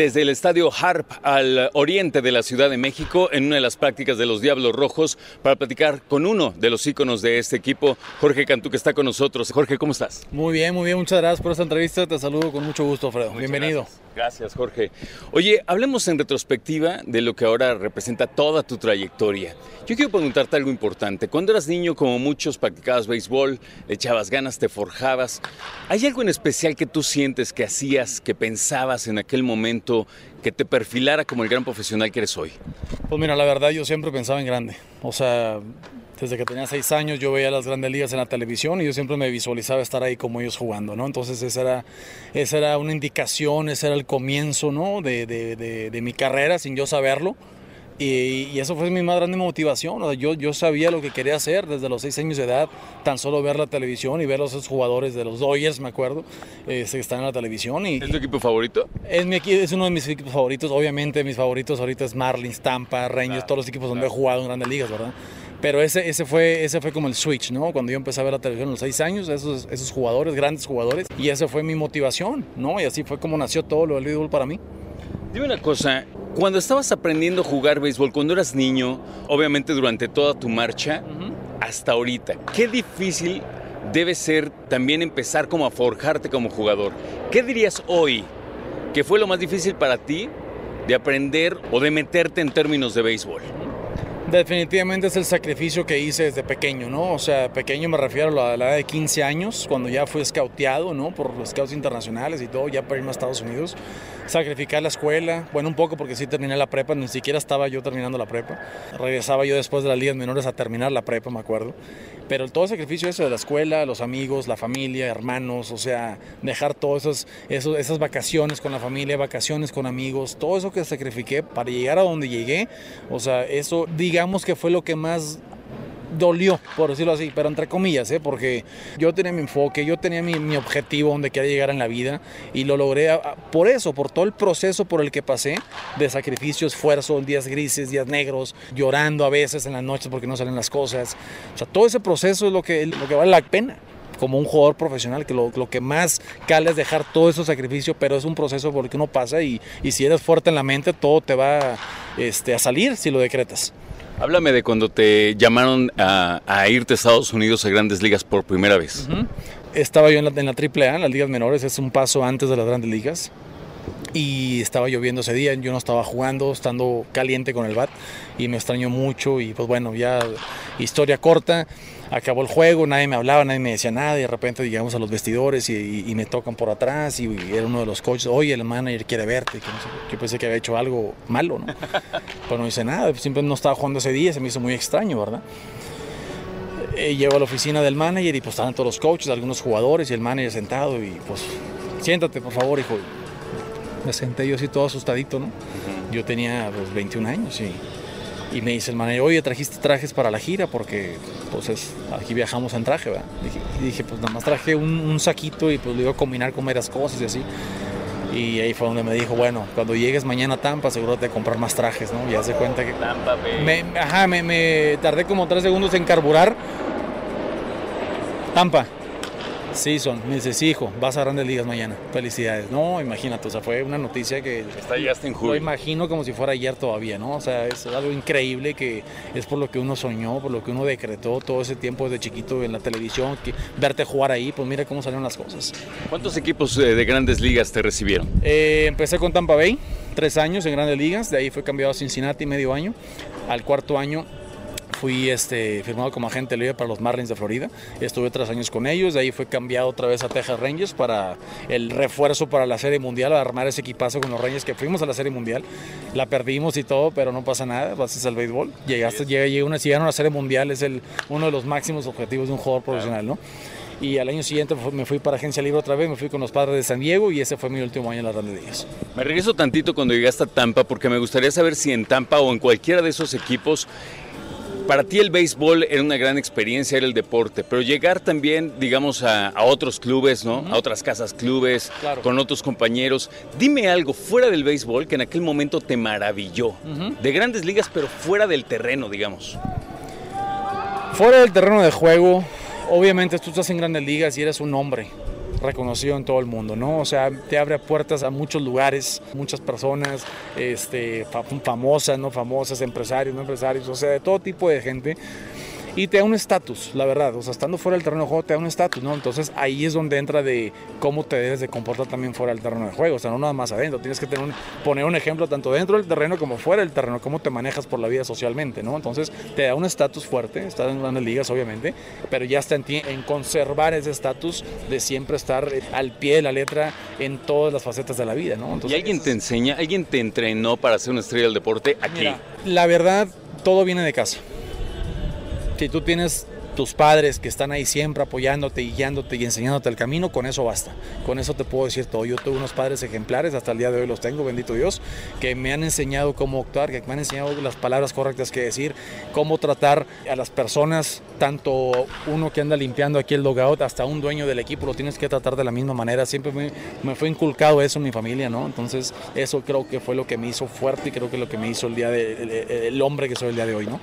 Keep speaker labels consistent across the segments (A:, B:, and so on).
A: Desde el estadio Harp al oriente de la Ciudad de México, en una de las prácticas de los Diablos Rojos, para platicar con uno de los íconos de este equipo, Jorge Cantú, que está con nosotros. Jorge, ¿cómo estás?
B: Muy bien, muy bien. Muchas gracias por esta entrevista. Te saludo con mucho gusto, Alfredo. Bienvenido.
A: Gracias. Gracias, Jorge. Oye, hablemos en retrospectiva de lo que ahora representa toda tu trayectoria. Yo quiero preguntarte algo importante. Cuando eras niño, como muchos, practicabas béisbol, le echabas ganas, te forjabas. ¿Hay algo en especial que tú sientes que hacías, que pensabas en aquel momento, que te perfilara como el gran profesional que eres hoy?
B: Pues mira, la verdad yo siempre pensaba en grande. O sea, desde que tenía seis años yo veía las grandes ligas en la televisión y yo siempre me visualizaba estar ahí como ellos jugando, ¿no? Entonces esa era, esa era una indicación, ese era el comienzo, ¿no? De, de, de, de mi carrera sin yo saberlo. Y, y, eso fue mi más grande motivación. O sea, yo, yo sabía lo que quería hacer desde los seis años de edad, tan solo ver la televisión y ver a esos jugadores de los Dodgers, me acuerdo, este, que están en la televisión. Y,
A: ¿Es tu equipo favorito?
B: Es, mi, es uno de mis equipos favoritos. Obviamente, mis favoritos ahorita es Marlins, Tampa, Rangers,
A: Claro,
B: todos los equipos donde
A: claro.
B: he jugado en grandes ligas, ¿verdad? Pero ese, ese, fue, ese fue como el switch, ¿no? Cuando yo empecé a ver la televisión a los seis años, esos, esos jugadores, grandes jugadores, y esa fue mi motivación, ¿no? Y así fue como nació todo lo del béisbol para mí.
A: Dime una cosa, cuando estabas aprendiendo a jugar béisbol, cuando eras niño, obviamente durante toda tu marcha, hasta ahorita, qué difícil debe ser también empezar como a forjarte como jugador. ¿Qué dirías hoy que fue lo más difícil para ti de aprender o de meterte en términos de béisbol?
B: Definitivamente es el sacrificio que hice desde pequeño, ¿no? O sea, pequeño me refiero a la edad de 15 años, cuando ya fui scouteado, ¿no? Por los scouts internacionales y todo, ya para irme a Estados Unidos. Sacrificar la escuela, bueno, un poco porque sí terminé la prepa, ni siquiera estaba yo terminando la prepa. Regresaba yo después de las ligas menores a terminar la prepa, me acuerdo. Pero todo el sacrificio ese de la escuela, los amigos, la familia, hermanos, o sea, dejar todas esos, esas vacaciones con la familia, vacaciones con amigos, todo eso que sacrifiqué para llegar a donde llegué, o sea, eso digamos que fue lo que más dolió, por decirlo así, pero entre comillas, ¿eh? porque yo tenía mi enfoque, yo tenía mi, mi, objetivo donde quería llegar en la vida y lo logré por eso, por todo el proceso por el que pasé, de sacrificio, esfuerzo, días grises, días negros, llorando a veces en las noches porque no salen las cosas. O sea, todo ese proceso es lo que, lo que vale la pena como un jugador profesional, que lo, lo, que más cala es dejar todo ese sacrificio, pero es un proceso por el que uno pasa y, y si eres fuerte en la mente, todo te va este, a salir si lo decretas.
A: Háblame de cuando te llamaron a, irte a Estados Unidos a grandes ligas por primera vez.
B: Estaba yo en la, en la AAA, en las ligas menores, es un paso antes de las grandes ligas. Y estaba lloviendo ese día, yo no estaba jugando, estando caliente con el bat y me extrañó mucho y pues bueno, ya historia corta, acabó el juego, nadie me hablaba, nadie me decía nada y de repente llegamos a los vestidores y, y, y me tocan por atrás y, y, era uno de los coaches, oye, el manager quiere verte, que no sé, yo pensé que había hecho algo malo, ¿no? Pero no hice nada, siempre no estaba jugando ese día, se me hizo muy extraño, ¿verdad? Eh, llego a la oficina del manager y pues estaban todos los coaches, algunos jugadores y el manager sentado y pues siéntate por favor, hijo. Me senté yo así todo asustadito, ¿no? Yo tenía pues, 21 años y, y, me dice el manager, oye, trajiste trajes para la gira porque pues es, aquí viajamos en traje, ¿verdad? Dije, y dije, pues nada más traje un, un, saquito y pues lo iba a combinar con varias cosas y así. Y ahí fue donde me dijo, bueno, cuando llegues mañana a Tampa, asegúrate de comprar más trajes, ¿no? Y hace cuenta que...
A: Tampa,
B: me, Ajá, me, me tardé como tres segundos en carburar. Tampa. Sí, son. Me dice, sí, hijo, vas a grandes ligas mañana. Felicidades. No, imagínate, o sea, fue una noticia que.
A: Estallaste en julio.
B: Lo imagino como si fuera ayer todavía, ¿no? O sea, es algo increíble que es por lo que uno soñó, por lo que uno decretó todo ese tiempo desde chiquito en la televisión, que verte jugar ahí, pues mira cómo salieron las cosas.
A: ¿Cuántos equipos eh, de grandes ligas te recibieron?
B: Eh, empecé con Tampa Bay, tres años en grandes ligas, de ahí fue cambiado a Cincinnati medio año. Al cuarto año Fui este, firmado como agente libre para los Marlins de Florida. Estuve tres años con ellos. De ahí fue cambiado otra vez a Texas Rangers para el refuerzo para la Serie Mundial, a armar ese equipazo con los Rangers que fuimos a la Serie Mundial. La perdimos y todo, pero no pasa nada. Pases al béisbol. Llegaste, llega, una, si llegaron a la Serie Mundial es el, uno de los máximos objetivos de un jugador profesional, ¿no? y al año siguiente me fui para Agencia Libre otra vez, me fui con los padres de San Diego y ese fue mi último año en las grandes ligas.
A: Me regreso tantito cuando llegaste a Tampa porque me gustaría saber si en Tampa o en cualquiera de esos equipos para ti el béisbol era una gran experiencia, era el deporte, pero llegar también, digamos, a, otros clubes, ¿no? A otras casas clubes, con otros compañeros. Dime algo fuera del béisbol que en aquel momento te maravilló. De grandes ligas, pero fuera del terreno, digamos.
B: Fuera del terreno de juego, obviamente tú estás en grandes ligas y eres un hombre reconocido en todo el mundo, ¿no? O sea, te abre puertas a muchos lugares, muchas personas, este, famosas, no famosas, empresarios, no empresarios, o sea, de todo tipo de gente y te da un estatus, la verdad. O sea, estando fuera del terreno de juego te da un estatus, ¿no? Entonces ahí es donde entra de cómo te debes de comportar también fuera del terreno de juego. O sea, no nada más adentro. Tienes que tener poner un ejemplo tanto dentro del terreno como fuera del terreno, cómo te manejas por la vida socialmente, ¿no? Entonces te da un estatus fuerte, estás en grandes ligas, obviamente, pero ya está en ti en conservar ese estatus de siempre estar al pie de la letra en todas las facetas de la vida, ¿no?
A: ¿Y alguien te enseña, alguien te entrenó para ser una estrella del deporte aquí?
B: la verdad, todo viene de casa si tú tienes tus padres que están ahí siempre apoyándote y guiándote y enseñándote el camino, con eso basta. Con eso te puedo decir todo. Yo tuve unos padres ejemplares, hasta el día de hoy los tengo, bendito Dios, que me han enseñado cómo actuar, que me han enseñado las palabras correctas que decir, cómo tratar a las personas, tanto uno que anda limpiando aquí el logout hasta un dueño del equipo, lo tienes que tratar de la misma manera. Siempre me, fue inculcado eso en mi familia, ¿no? Entonces, eso creo que fue lo que me hizo fuerte y creo que lo que me hizo el día de, el hombre que soy el día de hoy, ¿no?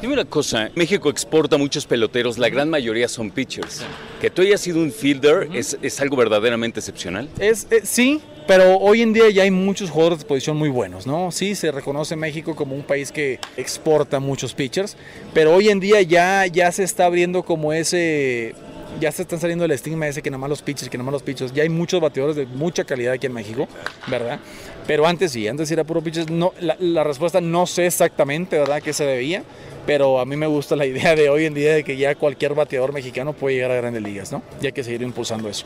A: Dime una cosa, México exporta muchos peloteros, la gran mayoría son pitchers. Que tú hayas sido un fielder es, es, algo verdaderamente excepcional.
B: Es, eh, sí, pero hoy en día ya hay muchos jugadores de posición muy buenos, ¿no? Sí, se reconoce México como un país que exporta muchos pitchers, pero hoy en día ya, ya se está abriendo como ese ya se están saliendo el estigma ese que nada más los pitchers, que nada más los pitchers. Ya hay muchos bateadores de mucha calidad aquí en México, ¿verdad? Pero antes sí, antes era puro pitchers. No, la, la respuesta no sé exactamente, ¿verdad?, qué se debía pero a mí me gusta la idea de hoy en día de que ya cualquier bateador mexicano puede llegar a grandes ligas, ¿no? Y hay que seguir impulsando eso.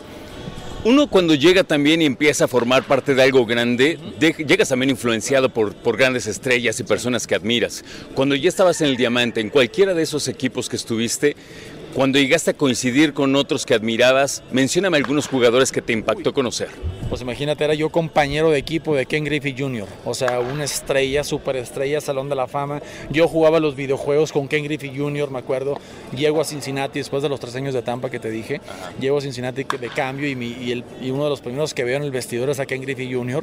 A: Uno cuando llega también y empieza a formar parte de algo grande, llegas también influenciado por, por grandes estrellas y personas que admiras. Cuando ya estabas en el Diamante, en cualquiera de esos equipos que estuviste, cuando llegaste a coincidir con otros que admirabas, mencióname algunos jugadores que te impactó conocer.
B: Pues imagínate, era yo compañero de equipo de Ken Griffey Jr., o sea, una estrella, superestrella, Salón de la Fama. Yo jugaba los videojuegos con Ken Griffey Jr., me acuerdo. Llego a Cincinnati después de los tres años de Tampa que te dije. Llego a Cincinnati de cambio y, y, y uno de los primeros que veo en el vestidor es a Ken Griffey Jr.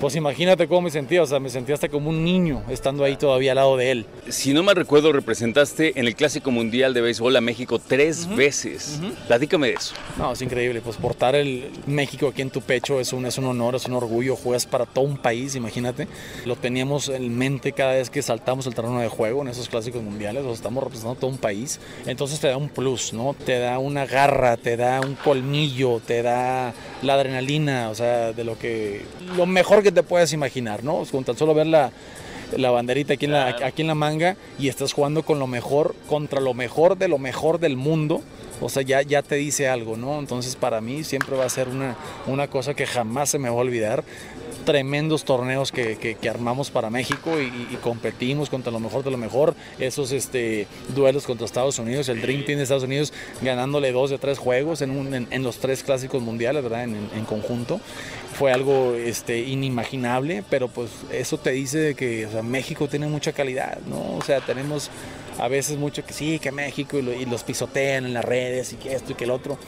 B: Pues imagínate cómo me sentía, o sea, me sentía hasta como un niño estando ahí todavía al lado de él.
A: Si no me recuerdo, representaste en el Clásico Mundial de Béisbol a México tres veces. Platícame de eso.
B: No, es increíble, pues portar el México aquí en tu pecho es un, es un honor, es un orgullo, juegas para todo un país, imagínate. Lo teníamos en mente cada vez que saltamos el terreno de juego en esos Clásicos Mundiales, o estamos representando todo un país. Entonces te da un plus, ¿no? Te da una garra, te da un colmillo, te da la adrenalina, o sea, de lo que... Lo mejor que te puedes imaginar, ¿no? Con tan solo ver la, la banderita aquí en la, aquí en la manga y estás jugando con lo mejor, contra lo mejor de lo mejor del mundo. O sea, ya, ya te dice algo, ¿no? Entonces para mí siempre va a ser una, una cosa que jamás se me va a olvidar tremendos torneos que, que, armamos para México y, competimos contra lo mejor de lo mejor. Esos este, duelos contra Estados Unidos, el Dream Team de Estados Unidos ganándole dos de tres juegos en, en, los tres clásicos mundiales, ¿verdad? En, conjunto. Fue algo este, inimaginable, pero pues eso te dice que México tiene mucha calidad, ¿no? O sea, tenemos a veces mucho que sí, que México y, y los pisotean en las redes y que esto y que el otro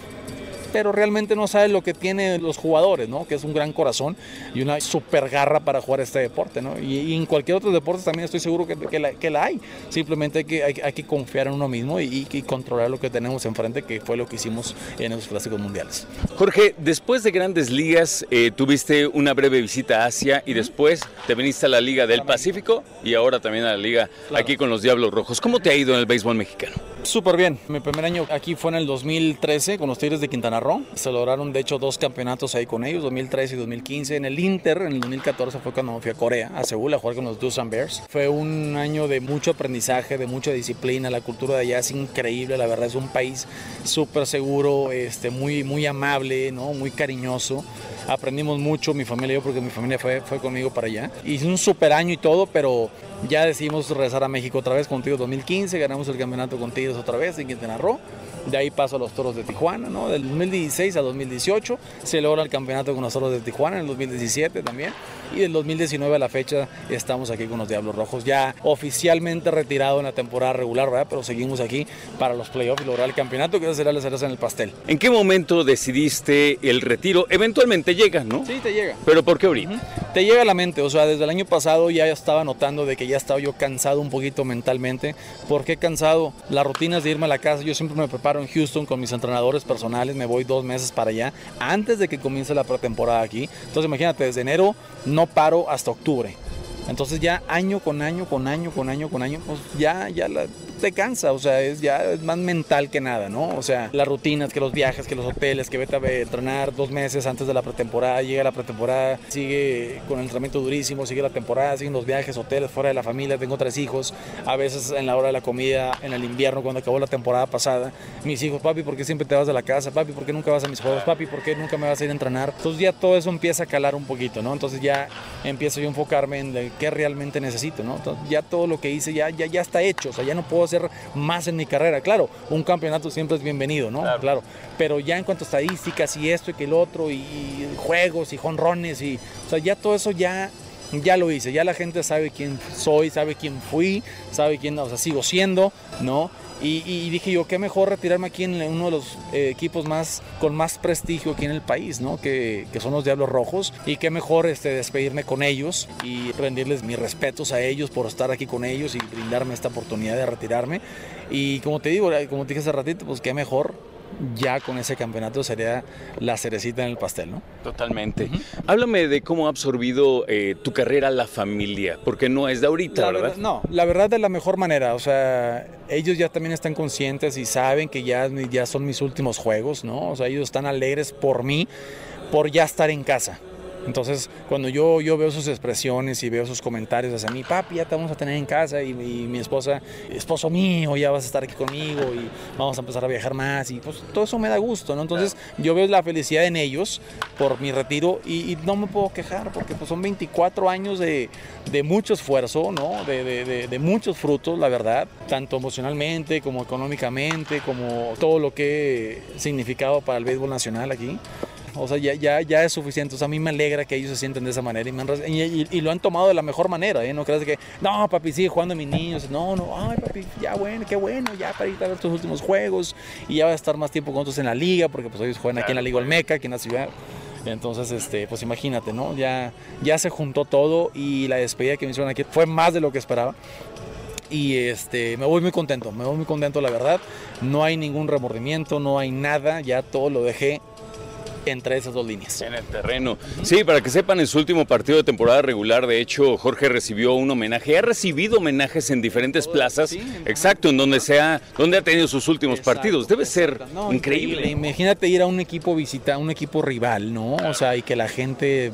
B: pero realmente no sabe lo que tienen los jugadores, ¿no? Que es un gran corazón y una super garra para jugar este deporte, ¿no? Y, en cualquier otro deporte también estoy seguro que, que, la, hay. Simplemente hay que, hay, que confiar en uno mismo y, controlar lo que tenemos enfrente, que fue lo que hicimos en esos clásicos mundiales.
A: Jorge, después de grandes ligas, eh, tuviste una breve visita a Asia y después te viniste a la Liga del Pacífico y ahora también a la Liga aquí con los Diablos Rojos. ¿Cómo te ha ido en el béisbol mexicano?
B: Súper bien. Mi primer año aquí fue en el 2013 con los Tigres de Quintana Roo. Se lograron de hecho dos campeonatos ahí con ellos, 2013 y 2015. En el Inter, en el 2014 fue cuando fui a Corea, a Seúl, a jugar con los Doosan Bears. Fue un año de mucho aprendizaje, de mucha disciplina. La cultura de allá es increíble, la verdad es un país súper seguro, este, muy, muy amable, ¿no? muy cariñoso. Aprendimos mucho, mi familia y yo, porque mi familia fue, fue conmigo para allá. Hice un super año y todo, pero ya decidimos regresar a México otra vez contigo 2015, ganamos el campeonato con otra vez en Quintana Roo. De ahí paso a los Toros de Tijuana, ¿no? Del 2016 a 2018 se logra el campeonato con los Toros de Tijuana, en el 2017 también. Y del 2019 a la fecha estamos aquí con los Diablos Rojos, ya oficialmente retirado en la temporada regular, ¿verdad? Pero seguimos aquí para los playoffs y lograr el campeonato, que será la cereza en el pastel.
A: ¿En qué momento decidiste el retiro? Eventualmente llega, ¿no?
B: Sí, te llega.
A: Pero ¿por qué ahorita?
B: Te llega a la mente, o sea, desde el año pasado ya estaba notando de que ya estaba yo cansado un poquito mentalmente. ¿Por qué cansado? Las rutinas de irme a la casa, yo siempre me preparo en Houston con mis entrenadores personales, me voy dos meses para allá antes de que comience la pretemporada aquí. Entonces imagínate, desde enero no paro hasta octubre. Entonces ya año con año, con año, con año, con año, pues ya, ya la, te cansa, o sea, es ya es más mental que nada, ¿no? O sea, las rutinas, que los viajes, que los hoteles, que vete a entrenar dos meses antes de la pretemporada, llega la pretemporada, sigue con el entrenamiento durísimo, sigue la temporada, siguen los viajes, hoteles, fuera de la familia, tengo tres hijos, a veces en la hora de la comida, en el invierno, cuando acabó la temporada pasada, mis hijos, papi, ¿por qué siempre te vas de la casa? Papi, ¿por qué nunca vas a mis juegos? Papi, ¿por qué nunca me vas a ir a entrenar? Entonces ya todo eso empieza a calar un poquito, ¿no? Entonces ya empiezo yo a enfocarme en qué realmente necesito, ¿no? Entonces ya todo lo que hice ya, ya, ya está hecho, o sea, ya no puedo hacer más en mi carrera. Claro, un campeonato siempre es bienvenido, ¿no? Claro. Pero ya en cuanto a estadísticas y esto y que el otro, y, y juegos y jonrones, y, o sea, ya todo eso ya ya lo hice, ya la gente sabe quién soy, sabe quién fui, sabe quién, o sea, sigo siendo, ¿no? Y, y dije yo, qué mejor retirarme aquí en uno de los eh, equipos más con más prestigio aquí en el país, ¿no? Que, que, son los Diablos Rojos. Y qué mejor este, despedirme con ellos y rendirles mis respetos a ellos por estar aquí con ellos y brindarme esta oportunidad de retirarme. Y como te digo, como te dije hace ratito, pues qué mejor ya con ese campeonato sería la cerecita en el pastel, ¿no?
A: Totalmente. Uh -huh. Háblame de cómo ha absorbido eh, tu carrera la familia, porque no es de ahorita,
B: la
A: ¿verdad?
B: verdad? No, la verdad de la mejor manera, o sea, ellos ya también están conscientes y saben que ya, ya son mis últimos juegos, ¿no? O sea, ellos están alegres por mí, por ya estar en casa. Entonces, cuando yo, yo veo sus expresiones y veo sus comentarios hacia mí, papi, ya te vamos a tener en casa y, y, mi esposa, esposo mío, ya vas a estar aquí conmigo y vamos a empezar a viajar más y pues todo eso me da gusto, ¿no? Entonces, yo veo la felicidad en ellos por mi retiro y, y no me puedo quejar porque pues son 24 años de, de mucho esfuerzo, ¿no? De, de, de, muchos frutos, la verdad, tanto emocionalmente como económicamente, como todo lo que he significado para el béisbol nacional aquí. O sea, ya, ya, ya es suficiente. O sea, a mí me alegra que ellos se sienten de esa manera y, me han, y, y, y lo han tomado de la mejor manera. ¿eh? No creas que, no, papi, sigue jugando a mis niños. No, no, ay, papi, ya bueno, qué bueno, ya para ir a ver tus últimos juegos y ya va a estar más tiempo con nosotros en la liga, porque pues ellos juegan aquí en la Liga Olmeca, aquí en la ciudad. Entonces, este, pues imagínate, ¿no? Ya, ya se juntó todo y la despedida que me hicieron aquí fue más de lo que esperaba y este, me voy muy contento, me voy muy contento la verdad. No hay ningún remordimiento, no hay nada, ya todo lo dejé entre esas dos líneas.
A: En el terreno. Sí, para que sepan, en su último partido de temporada regular, de hecho, Jorge recibió un homenaje. Ha recibido homenajes en diferentes plazas. Sí, exacto, en donde sea, donde ha tenido sus últimos exacto, partidos. Debe ser no, increíble. increíble.
B: Imagínate ir a un equipo visita, un equipo rival, ¿no? Claro. O sea, y que la gente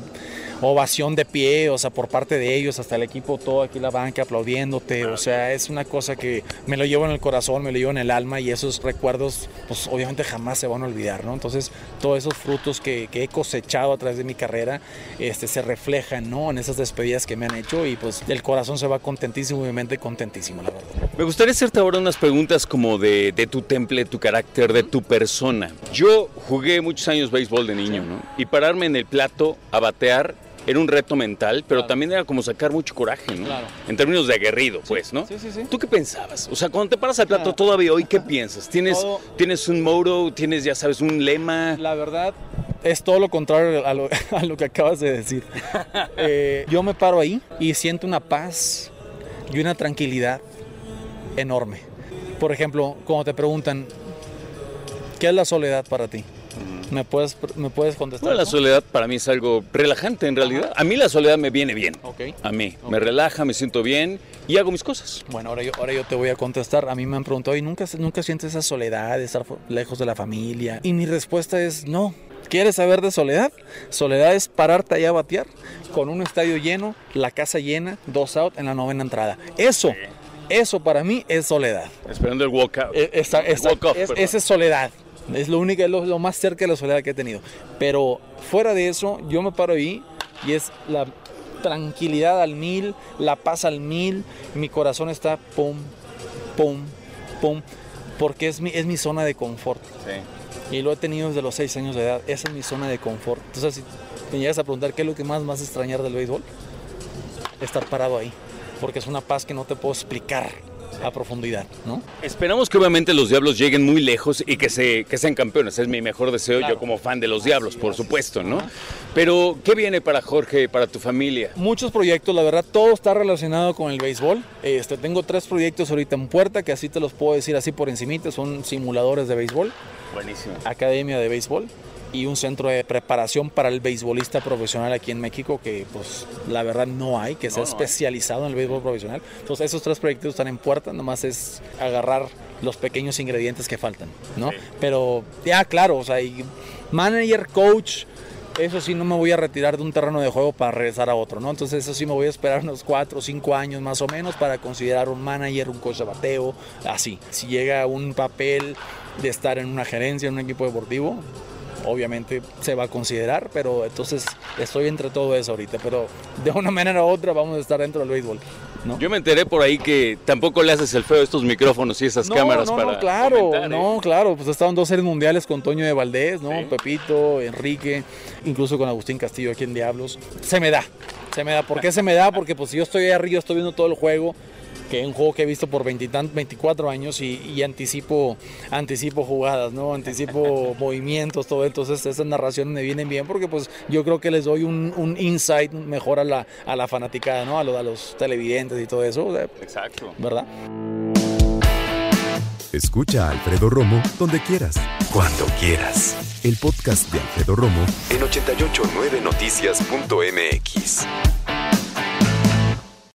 B: ovación de pie, o sea, por parte de ellos, hasta el equipo, todo aquí la banca aplaudiéndote, o sea, es una cosa que me lo llevo en el corazón, me lo llevo en el alma y esos recuerdos, pues obviamente jamás se van a olvidar, ¿no? Entonces, todos esos frutos que, he cosechado a través de mi carrera, este, se reflejan, ¿no? En esas despedidas que me han hecho y pues el corazón se va contentísimo y mi mente contentísimo, la verdad.
A: Me gustaría hacerte ahora unas preguntas como de, de tu temple, tu carácter, de tu persona. Yo jugué muchos años béisbol de niño, ¿no? Y pararme en el plato a batear era un reto mental, pero claro. también era como sacar mucho coraje, ¿no?
B: Claro.
A: En términos de aguerrido, pues,
B: sí,
A: ¿no?
B: Sí, sí, sí.
A: ¿Tú qué pensabas? O sea, cuando te paras al plato claro. todavía hoy, ¿qué piensas? ¿Tienes, todo... ¿Tienes un motto? ¿Tienes, ya sabes, un lema?
B: La verdad, es todo lo contrario a lo, a lo que acabas de decir. eh, yo me paro ahí y siento una paz y una tranquilidad enorme. Por ejemplo, cuando te preguntan, ¿qué es la soledad para ti? ¿Me puedes, me puedes contestar?
A: Bueno, la soledad para mí es algo relajante en realidad. A mí la soledad me viene bien.
B: Ok.
A: A mí. Me relaja, me siento bien y hago mis cosas.
B: Bueno, ahora yo, ahora yo te voy a contestar. A mí me han preguntado, ¿y nunca, nunca sientes esa soledad de estar lejos de la familia? Y mi respuesta es no. ¿Quieres saber de soledad? Soledad es pararte allá a batear con un estadio lleno, la casa llena, dos out en la novena entrada. Eso, eso para mí es soledad.
A: Esperando el walkout.
B: E- esa- esa-
A: Walk off,
B: es-
A: perdón.
B: esa es soledad. Es lo único, es lo, lo más cerca de la soledad que he tenido. Pero fuera de eso, yo me paro ahí y es la tranquilidad al mil, la paz al mil. Mi corazón está pum, pum, pum, porque es mi, es mi zona de confort.
A: Sí.
B: Y lo he tenido desde los seis años de edad. Esa es mi zona de confort. Entonces, si me llegas a preguntar qué es lo que más a extrañar del béisbol, estar parado ahí. Porque es una paz que no te puedo explicar a profundidad, ¿no?
A: Esperamos que obviamente los Diablos lleguen muy lejos y que, se, que sean campeones. Es mi mejor deseo
B: Claro.
A: yo como fan de los Diablos, por supuesto, ¿no? Pero, ¿qué viene para Jorge, para tu familia?
B: Muchos proyectos, la verdad, todo está relacionado con el béisbol. Este, tengo tres proyectos ahorita en puerta, que así te los puedo decir así por encimita, son simuladores de béisbol,
A: Buenísimo.
B: academia de béisbol y un centro de preparación para el beisbolista profesional aquí en México, que pues la verdad no hay, que sea
A: no hay.
B: especializado en el béisbol profesional. Entonces esos tres proyectos están en puerta, nomás es agarrar los pequeños ingredientes que faltan, ¿no? Pero ya claro, o sea, y manager, coach, eso sí no me voy a retirar de un terreno de juego para regresar a otro, ¿no? Entonces eso sí me voy a esperar unos cuatro o cinco años más o menos para considerar un manager, un coach de bateo, así. Si llega un papel de estar en una gerencia, en un equipo deportivo, obviamente se va a considerar, pero entonces estoy entre todo eso ahorita, pero de una manera u otra vamos a estar dentro del béisbol, ¿no?
A: Yo me enteré por ahí que tampoco le haces el feo a estos micrófonos y esas
B: no,
A: cámaras
B: no,
A: para
B: no, claro,
A: comentar, ¿eh?
B: no, claro, pues estaban dos series mundiales con Toño de Valdés, ¿no?
A: Sí.
B: Pepito, Enrique, incluso con Agustín Castillo aquí en Diablos. Se me da, se me da. ¿Por qué se me da? Porque pues si yo estoy ahí arriba, estoy viendo todo el juego, que es un juego que he visto por 20 y tan- 24 años y, y anticipo, anticipo jugadas, ¿no? Anticipo movimientos, todo. Entonces esas narraciones me vienen bien porque pues yo creo que les doy un, un insight mejor a la, a la fanaticada, ¿no? A, lo- a los televidentes y todo eso, o sea,
A: Exacto.
B: ¿verdad?
C: Escucha a Alfredo Romo donde quieras. Cuando quieras. El podcast de Alfredo Romo en 889noticias.mx.